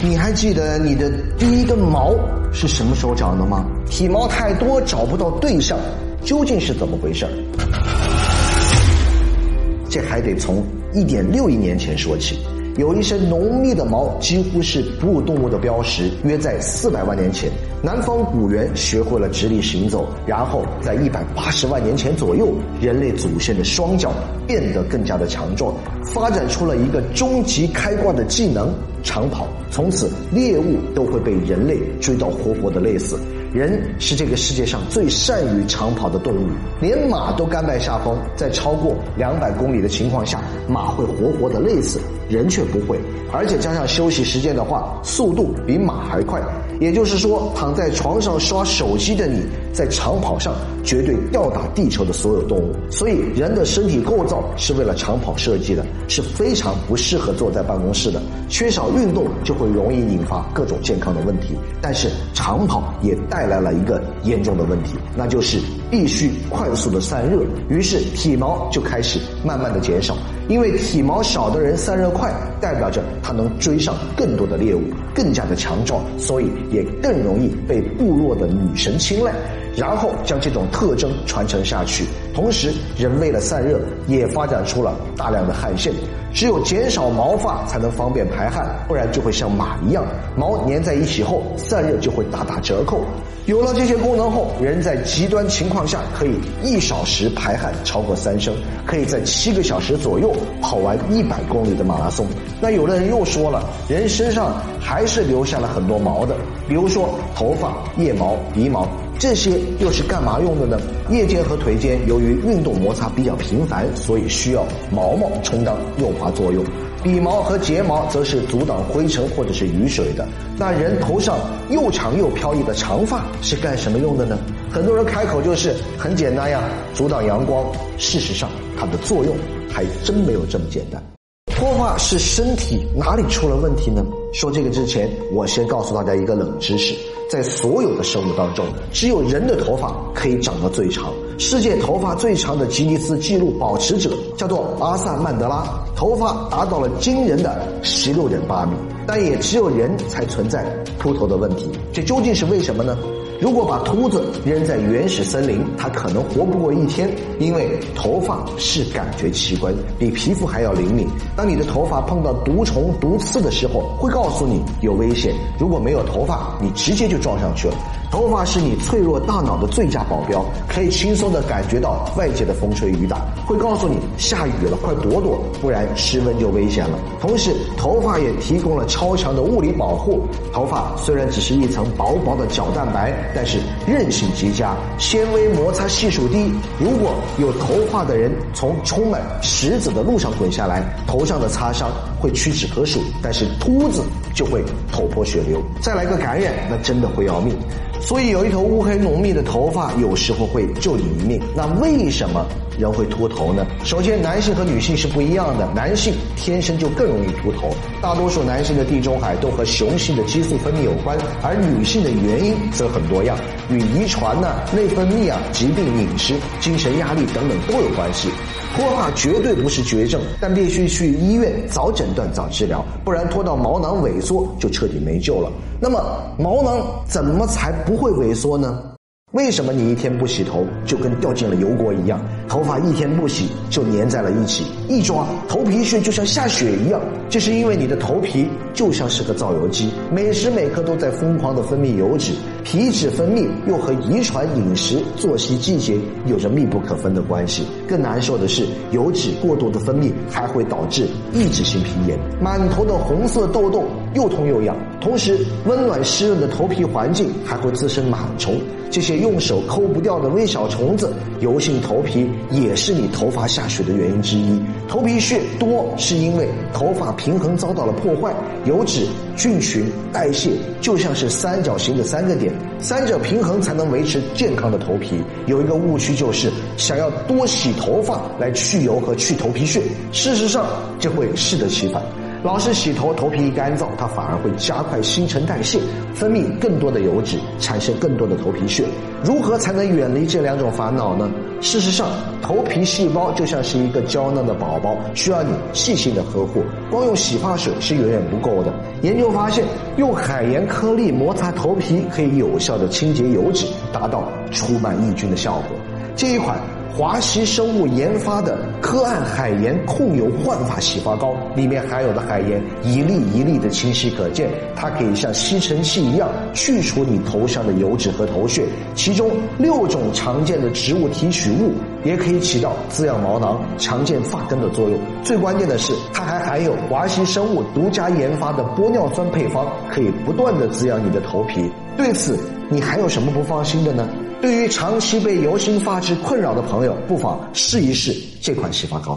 你还记得你的第一根毛是什么时候长的吗？体毛太多找不到对象，究竟是怎么回事这还得从一点六亿年前说起。有一身浓密的毛，几乎是哺乳动物的标识。约在四百万年前，南方古猿学会了直立行走，然后在一百八十万年前左右，人类祖先的双脚变得更加的强壮，发展出了一个终极开挂的技能——长跑。从此，猎物都会被人类追到活活的累死。人是这个世界上最善于长跑的动物，连马都甘拜下风。在超过两百公里的情况下，马会活活的累死，人却不会。而且加上休息时间的话，速度比马还快。也就是说，躺在床上刷手机的你，在长跑上绝对吊打地球的所有动物。所以，人的身体构造是为了长跑设计的，是非常不适合坐在办公室的。缺少运动就会容易引发各种健康的问题。但是，长跑也带。来了一个严重的问题，那就是必须快速的散热，于是体毛就开始慢慢的减少。因为体毛少的人散热快，代表着他能追上更多的猎物，更加的强壮，所以也更容易被部落的女神青睐，然后将这种特征传承下去。同时，人为了散热，也发展出了大量的汗腺。只有减少毛发才能方便排汗，不然就会像马一样，毛粘在一起后散热就会大打折扣。有了这些功能后，人在极端情况下可以一小时排汗超过三升，可以在七个小时左右跑完一百公里的马拉松。那有的人又说了，人身上还是留下了很多毛的，比如说头发、腋毛、鼻毛。这些又是干嘛用的呢？腋间和腿间由于运动摩擦比较频繁，所以需要毛毛充当润滑作用。鼻毛和睫毛则是阻挡灰尘或者是雨水的。那人头上又长又飘逸的长发是干什么用的呢？很多人开口就是很简单呀，阻挡阳光。事实上，它的作用还真没有这么简单。脱发是身体哪里出了问题呢？说这个之前，我先告诉大家一个冷知识。在所有的生物当中，只有人的头发可以长得最长。世界头发最长的吉尼斯纪录保持者叫做阿萨曼德拉，头发达到了惊人的十六点八米。但也只有人才存在秃头的问题，这究竟是为什么呢？如果把秃子扔在原始森林，他可能活不过一天，因为头发是感觉器官，比皮肤还要灵敏。当你的头发碰到毒虫、毒刺的时候，会告诉你有危险。如果没有头发，你直接就撞上去了。头发是你脆弱大脑的最佳保镖，可以轻松地感觉到外界的风吹雨打，会告诉你下雨了，快躲躲，不然失温就危险了。同时，头发也提供了超强的物理保护。头发虽然只是一层薄薄的角蛋白，但是韧性极佳，纤维摩擦系数低。如果有头发的人从充满石子的路上滚下来，头上的擦伤会屈指可数，但是秃子就会头破血流，再来个感染，那真的会要命。所以有一头乌黑浓密的头发，有时候会救你一命。那为什么人会秃头呢？首先，男性和女性是不一样的，男性天生就更容易秃头。大多数男性的地中海都和雄性的激素分泌有关，而女性的原因则很多样，与遗传呢、内分泌啊、疾病、饮食、精神压力等等都有关系。脱发绝对不是绝症，但必须去医院早诊断、早治疗，不然拖到毛囊萎缩就彻底没救了。那么毛囊怎么才不会萎缩呢？为什么你一天不洗头就跟掉进了油锅一样？头发一天不洗就粘在了一起，一抓头皮屑就像下雪一样。这是因为你的头皮就像是个造油机，每时每刻都在疯狂的分泌油脂。皮脂分泌又和遗传、饮食、作息、季节有着密不可分的关系。更难受的是，油脂过度的分泌还会导致抑制性皮炎，满头的红色痘痘又痛又痒。同时，温暖湿润的头皮环境还会滋生螨虫。这些用手抠不掉的微小虫子，油性头皮也是你头发下雪的原因之一。头皮屑多是因为头发平衡遭到了破坏，油脂、菌群、代谢就像是三角形的三个点，三者平衡才能维持健康的头皮。有一个误区就是想要多洗头发来去油和去头皮屑，事实上这会适得其反。老是洗头，头皮一干燥，它反而会加快新陈代谢，分泌更多的油脂，产生更多的头皮屑。如何才能远离这两种烦恼呢？事实上，头皮细胞就像是一个娇嫩的宝宝，需要你细心的呵护。光用洗发水是远远不够的。研究发现，用海盐颗粒摩擦头皮可以有效的清洁油脂，达到除螨抑菌的效果。这一款。华西生物研发的科岸海盐控油焕发洗发膏，里面含有的海盐一粒一粒的清晰可见，它可以像吸尘器一样去除你头上的油脂和头屑。其中六种常见的植物提取物也可以起到滋养毛囊、强健发根的作用。最关键的是，它还含有华西生物独家研发的玻尿酸配方，可以不断的滋养你的头皮。对此，你还有什么不放心的呢？对于长期被油性发质困扰的朋友，不妨试一试这款洗发膏。